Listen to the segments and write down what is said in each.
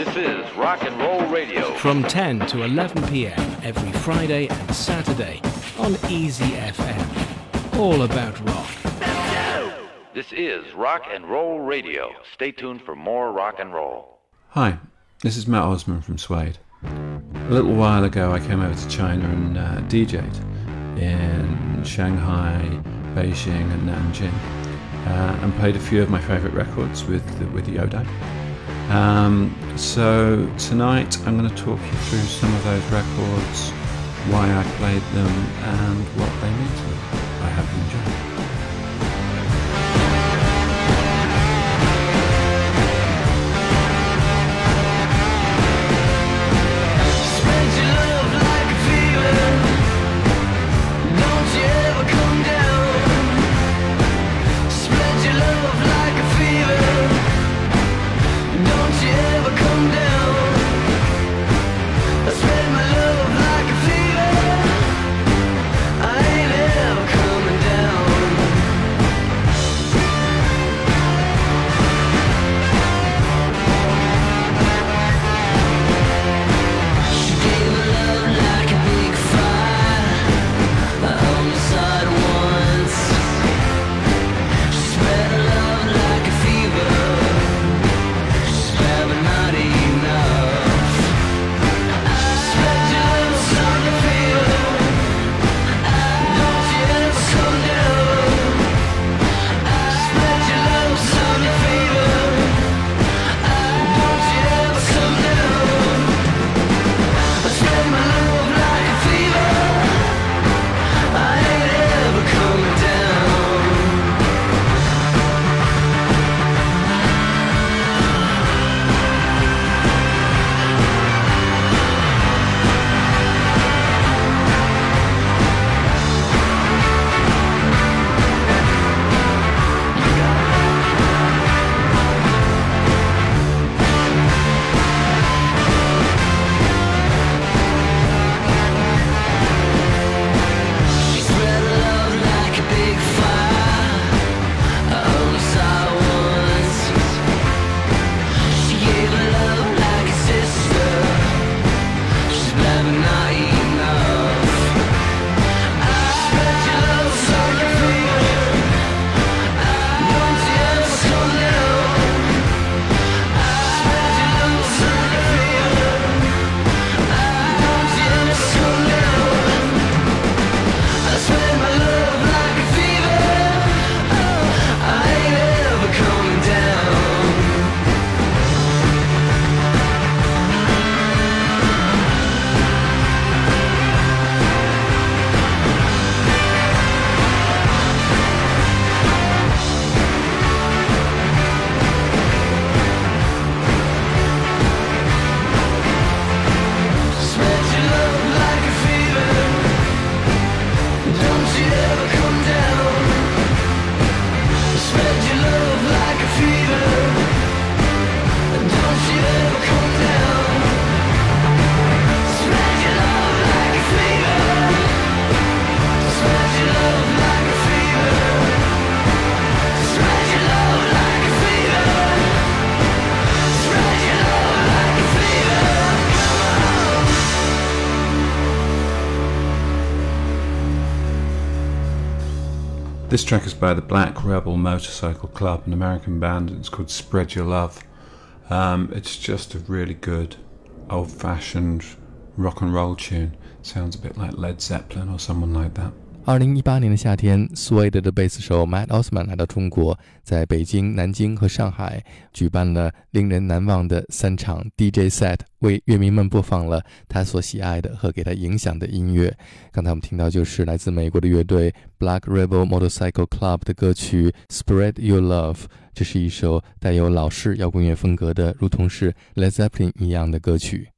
This is Rock and Roll Radio. From 10 to 11 p.m. every Friday and Saturday on Easy FM. All about rock. This is Rock and Roll Radio. Stay tuned for more rock and roll. Hi, this is Mat Osman from Suede. A little while ago, I came over to China and uh, DJ'd in Shanghai, Beijing, and Nanjing, uh, and played a few of my favourite records with with Yodai. Um, so tonight, I'm going to talk you through some of those records, why I played them, and what they mean to me. I hope you enjoy. This track is by the Black Rebel Motorcycle Club, an American band. and It's called Spread Your Love. Um, it's just a really good, old-fashioned rock and roll tune. Sounds a bit like Led Zeppelin or someone like that. 二零一八年的夏天，Suede 的贝斯手 Matt Osman 来到中国，在北京、南京和上海举办了令人难忘的三场 DJ set，为乐迷们播放了他所喜爱的和给他影响的音乐。刚才我们听到就是来自美国的乐队 Black Rebel Motorcycle Club 的歌曲《Spread Your Love》，这是一首带有老式摇滚乐风格的，如同是 Led Zeppelin 一样的歌曲。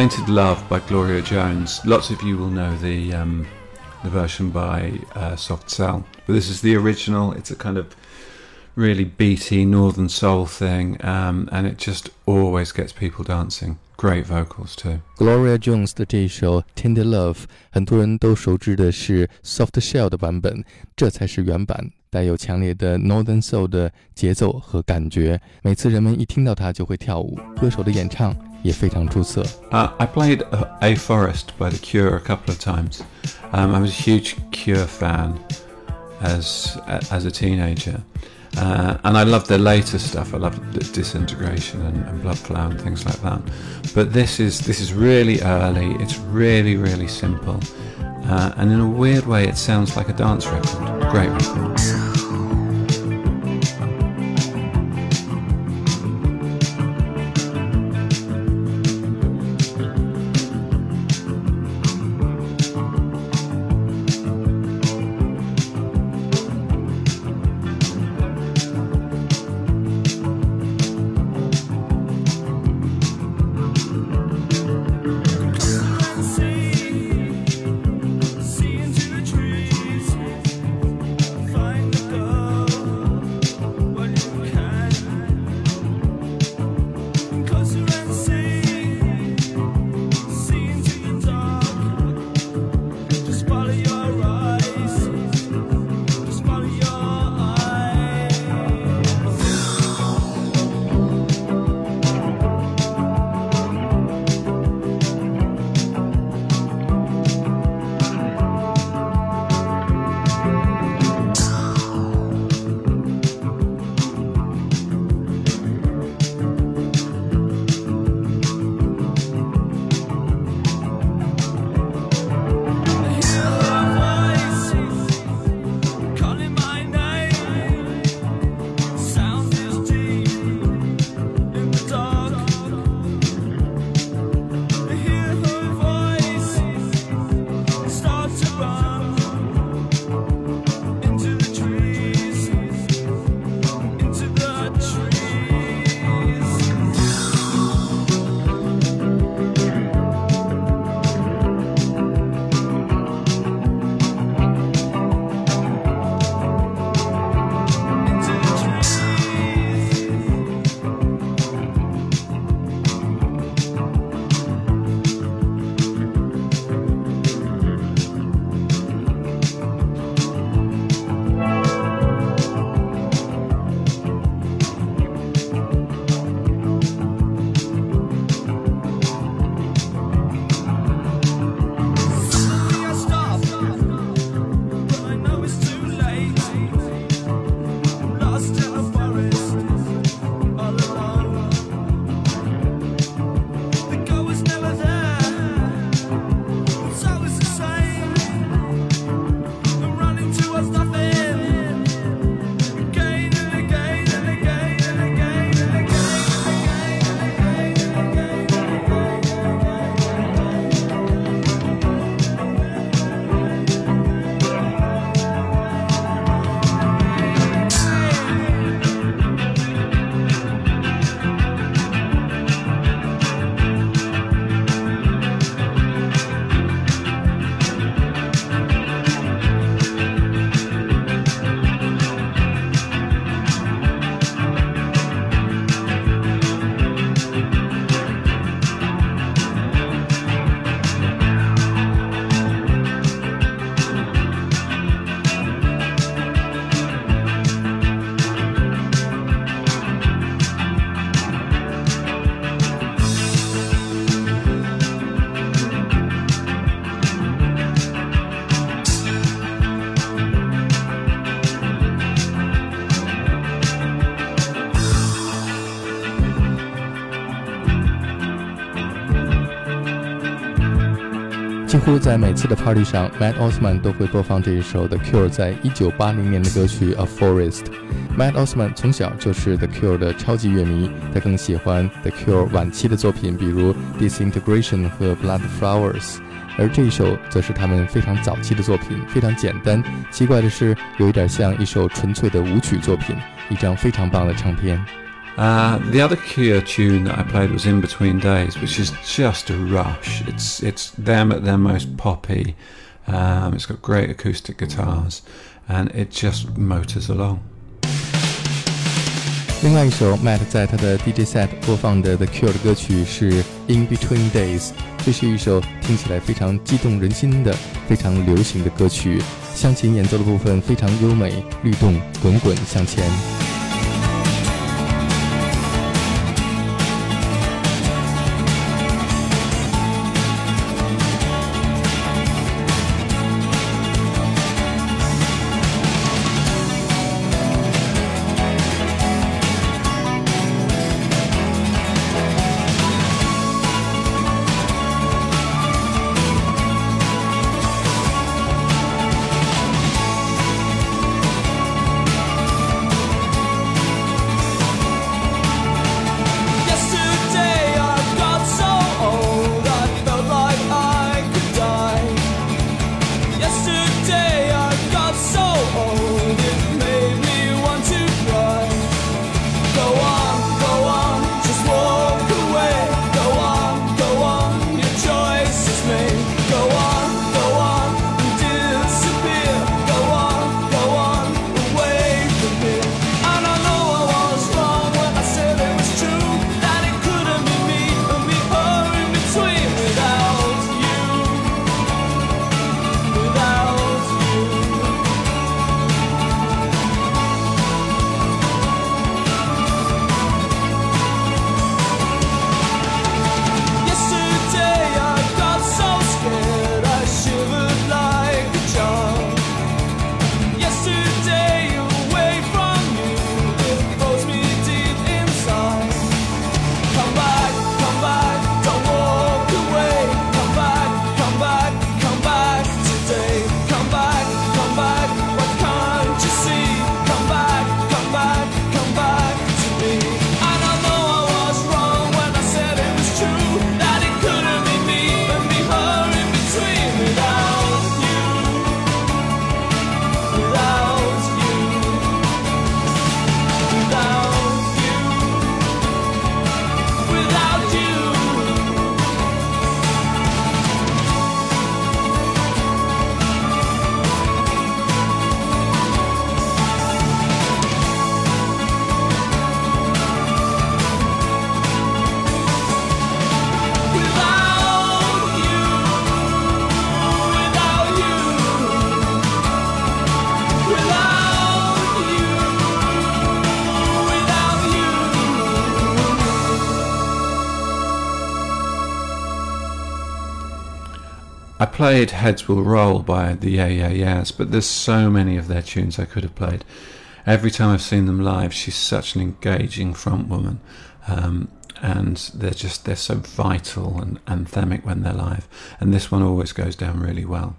Tainted Love by Gloria Jones. Lots of you will know the um, the version by uh, Soft Cell, but this is the original. It's a kind of really beaty northern soul thing, um, and it just always gets people dancing. Great vocals too. Gloria Jones 的这一首《Tainted Love》，很多人都熟知的是 Soft Cell 的版本，这才是原版，带有强烈的 Northern Soul 的节奏和感觉。每次人们一听到它就会跳舞，歌手的演唱 I played uh, A Forest by The Cure a couple of times. Um, I was a huge Cure fan as as a teenager, uh, and I loved their later stuff. I loved Disintegration and, and Bloodflowers and things like that. But this is this is really early. It's really really simple, uh, and in a weird way, it sounds like a dance record. Great record. 几乎在每次的 party 上，Matt Osman 都会播放这一首 The Cure 在一九八零年的歌曲《A Forest》。Matt Osman 从小就是 The Cure 的超级乐迷，他更喜欢 The Cure 晚期的作品，比如《Disintegration》和《Blood Flowers》。而这一首则是他们非常早期的作品，非常简单。奇怪的是，有一点像一首纯粹的舞曲作品，一张非常棒的唱片。Uh, the other Cure tune that I played was In Between Days, which is just a rush. It's it's them at their most poppy. Um, it's got great acoustic guitars, and it just motors along. 另外一首 Mat 在他的 DJ set 播放的 The Cure 的歌曲是 In Between Days》，这是一首听起来非常激动人心的、非常流行的歌曲。湘琴演奏的部分非常优美，律动滚滚向前。I played Heads Will Roll by the Yeah Yeah Yeahs, but there's so many of their tunes I could have played. Every time I've seen them live, she's such an engaging front woman. Um, and they're just they're so vital and anthemic when they're live and this one always goes down really well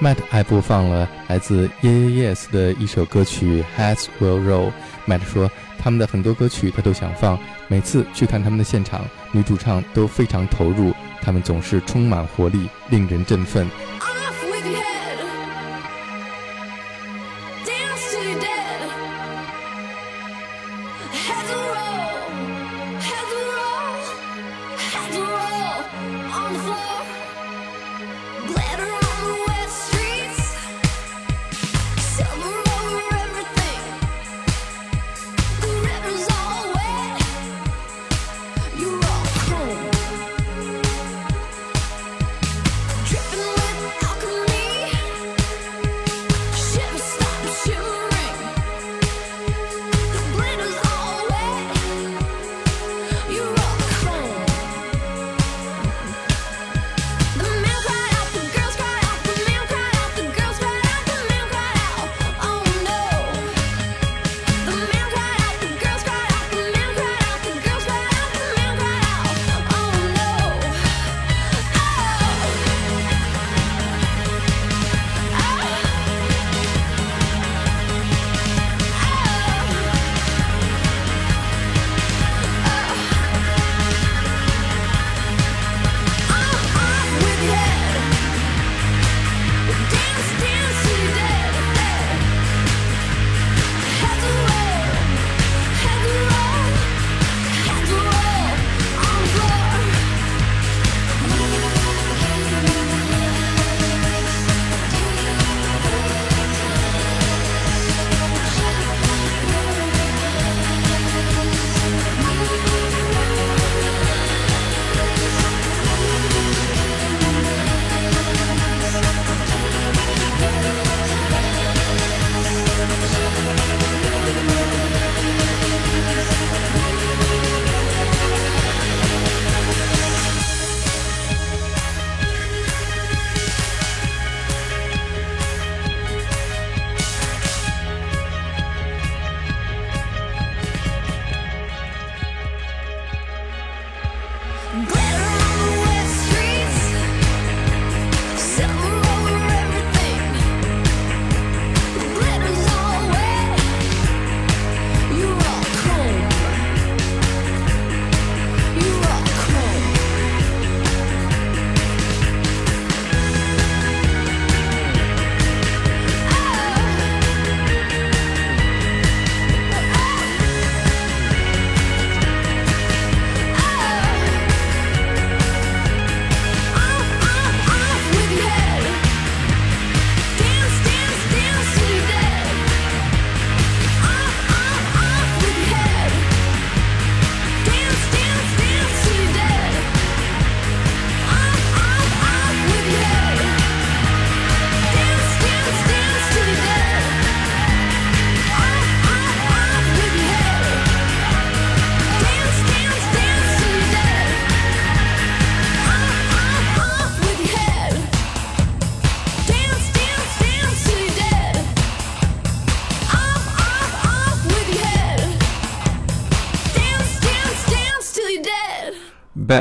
Mat 还播放了来自 Yeah Yes 的一首歌曲 Heads Will Roll。Mat 说，他们的很多歌曲他都想放，每次去看他们的现场，女主唱都非常投入，他们总是充满活力，令人振奋。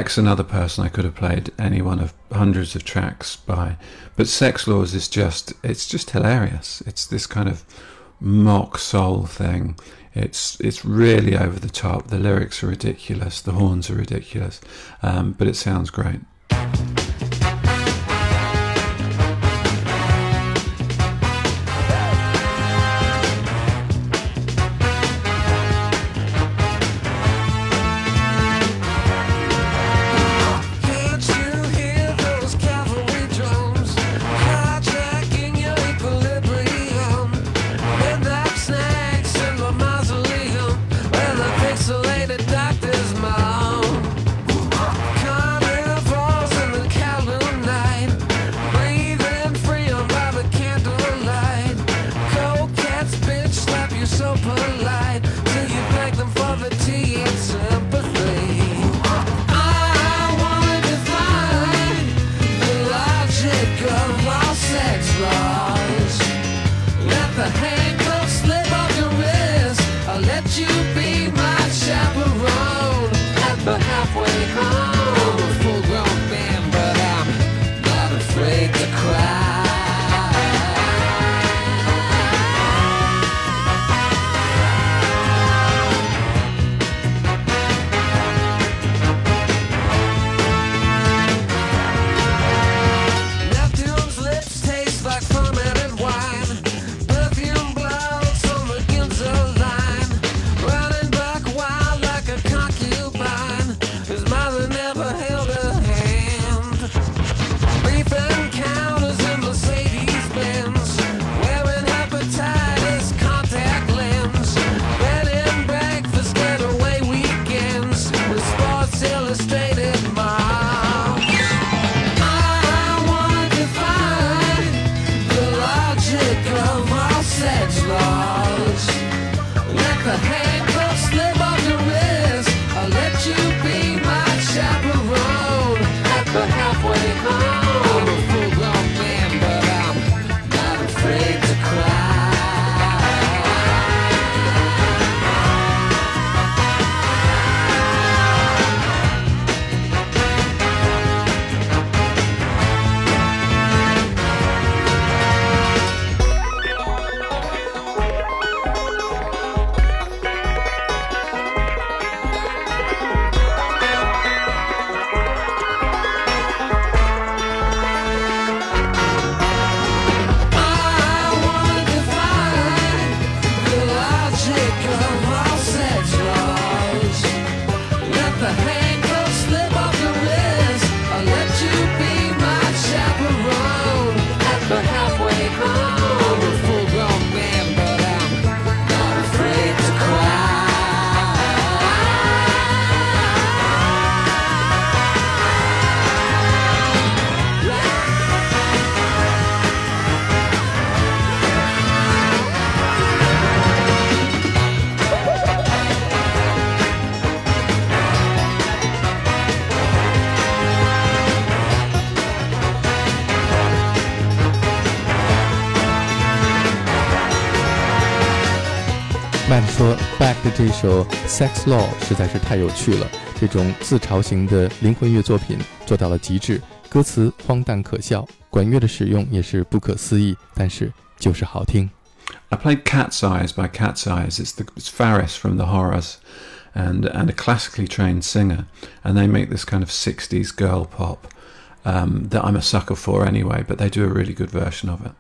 Beck's another person I could have played any one of hundreds of tracks by, but Sexx Laws is just it's just hilarious. It's this kind of mock soul thing. It's it's really over the top. The lyrics are ridiculous. The horns are ridiculous, um, but it sounds great. 曼说《Beck》的这首《Sexx Law》实在是太有趣了，这种自嘲型的灵魂乐作品做到了极致，歌词荒诞可笑，管乐的使用也是不可思议，但是就是好听。I played Cat's Eyes by Cat's Eyes. It's the it's Faris from the Horrors, and and a classically trained singer, and they make this kind of '60s girl pop um, that I'm a sucker for anyway. But they do a really good version of it.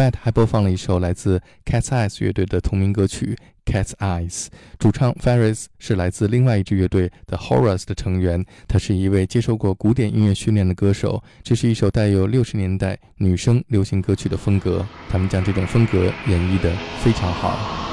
Matt 还播放了一首来自 Cat's Eyes 乐队的同名歌曲《Cat's Eyes》，主唱 Faris 是来自另外一支乐队 The Horrors 的成员，他是一位接受过古典音乐训练的歌手。这是一首带有六十年代女声流行歌曲的风格，他们将这种风格演绎得非常好。